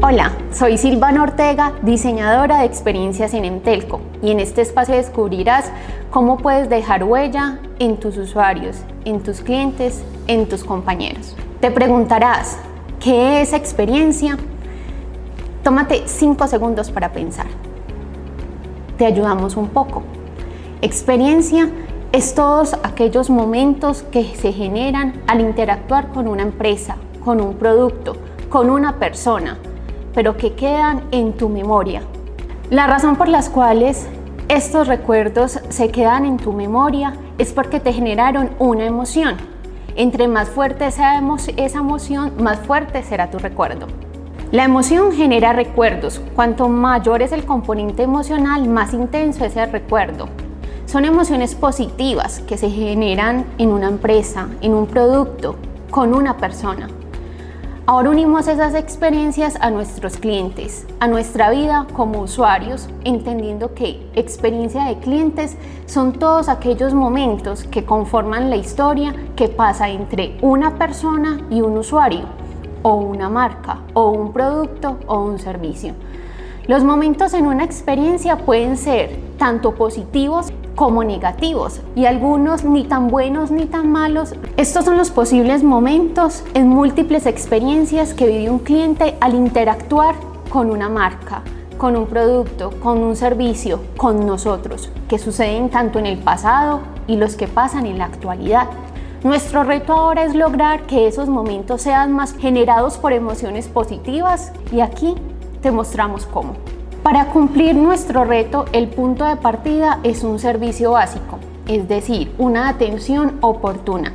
Hola, soy Silvana Ortega, diseñadora de experiencias en Entelco y en este espacio descubrirás cómo puedes dejar huella en tus usuarios, en tus clientes, en tus compañeros. Te preguntarás, ¿qué es experiencia? Tómate 5 segundos para pensar. Te ayudamos un poco. Experiencia es todos aquellos momentos que se generan al interactuar con una empresa, con un producto, con una persona, pero que quedan en tu memoria. La razón por las cuales estos recuerdos se quedan en tu memoria es porque te generaron una emoción. Entre más fuerte sea esa emoción, más fuerte será tu recuerdo. La emoción genera recuerdos. Cuanto mayor es el componente emocional, más intenso es el recuerdo. Son emociones positivas que se generan en una empresa, en un producto, con una persona. Ahora unimos esas experiencias a nuestros clientes, a nuestra vida como usuarios, entendiendo que experiencia de clientes son todos aquellos momentos que conforman la historia que pasa entre una persona y un usuario, o una marca, o un producto, o un servicio. Los momentos en una experiencia pueden ser tanto positivos como negativos y algunos ni tan buenos ni tan malos. Estos son los posibles momentos en múltiples experiencias que vive un cliente al interactuar con una marca, con un producto, con un servicio, con nosotros, que suceden tanto en el pasado y los que pasan en la actualidad. Nuestro reto ahora es lograr que esos momentos sean más generados por emociones positivas y aquí te mostramos cómo. Para cumplir nuestro reto, el punto de partida es un servicio básico, es decir, una atención oportuna.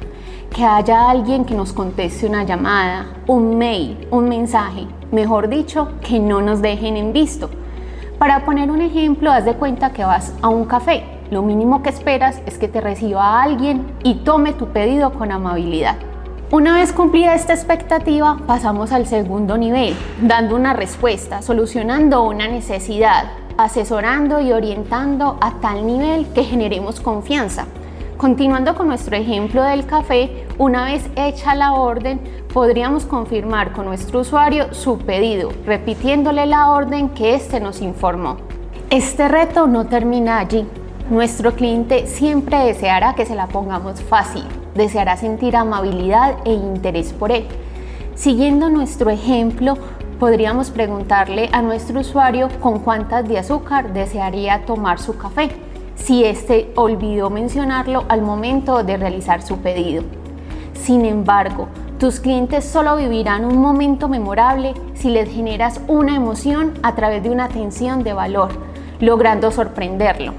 Que haya alguien que nos conteste una llamada, un mail, un mensaje, mejor dicho, que no nos dejen en visto. Para poner un ejemplo, haz de cuenta que vas a un café. Lo mínimo que esperas es que te reciba alguien y tome tu pedido con amabilidad. Una vez cumplida esta expectativa, pasamos al segundo nivel, dando una respuesta, solucionando una necesidad, asesorando y orientando a tal nivel que generemos confianza. Continuando con nuestro ejemplo del café, una vez hecha la orden, podríamos confirmar con nuestro usuario su pedido, repitiéndole la orden que éste nos informó. Este reto no termina allí. Nuestro cliente siempre deseará que se la pongamos fácil, deseará sentir amabilidad e interés por él. Siguiendo nuestro ejemplo, podríamos preguntarle a nuestro usuario con cuántas de azúcar desearía tomar su café, si éste olvidó mencionarlo al momento de realizar su pedido. Sin embargo, tus clientes solo vivirán un momento memorable si les generas una emoción a través de una atención de valor, logrando sorprenderlo.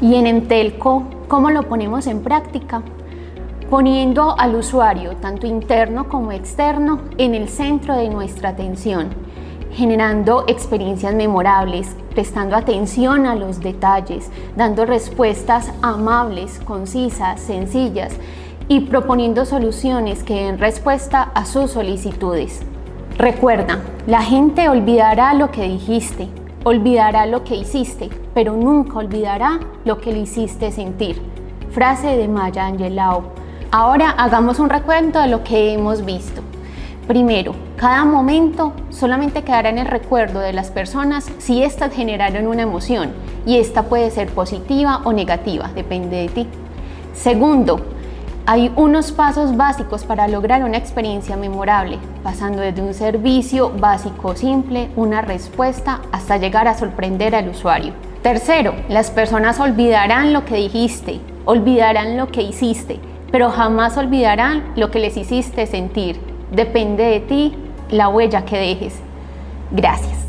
Y en Entelco, ¿cómo lo ponemos en práctica? Poniendo al usuario, tanto interno como externo, en el centro de nuestra atención, generando experiencias memorables, prestando atención a los detalles, dando respuestas amables, concisas, sencillas y proponiendo soluciones que den respuesta a sus solicitudes. Recuerda, la gente olvidará lo que dijiste, olvidará lo que hiciste, pero nunca olvidará lo que le hiciste sentir. Frase de Maya Angelou. Ahora hagamos un recuento de lo que hemos visto. Primero, cada momento solamente quedará en el recuerdo de las personas si éstas generaron una emoción y esta puede ser positiva o negativa, depende de ti. Segundo, hay unos pasos básicos para lograr una experiencia memorable, pasando desde un servicio básico simple, una respuesta, hasta llegar a sorprender al usuario. Tercero, las personas olvidarán lo que dijiste, olvidarán lo que hiciste, pero jamás olvidarán lo que les hiciste sentir. Depende de ti la huella que dejes. Gracias.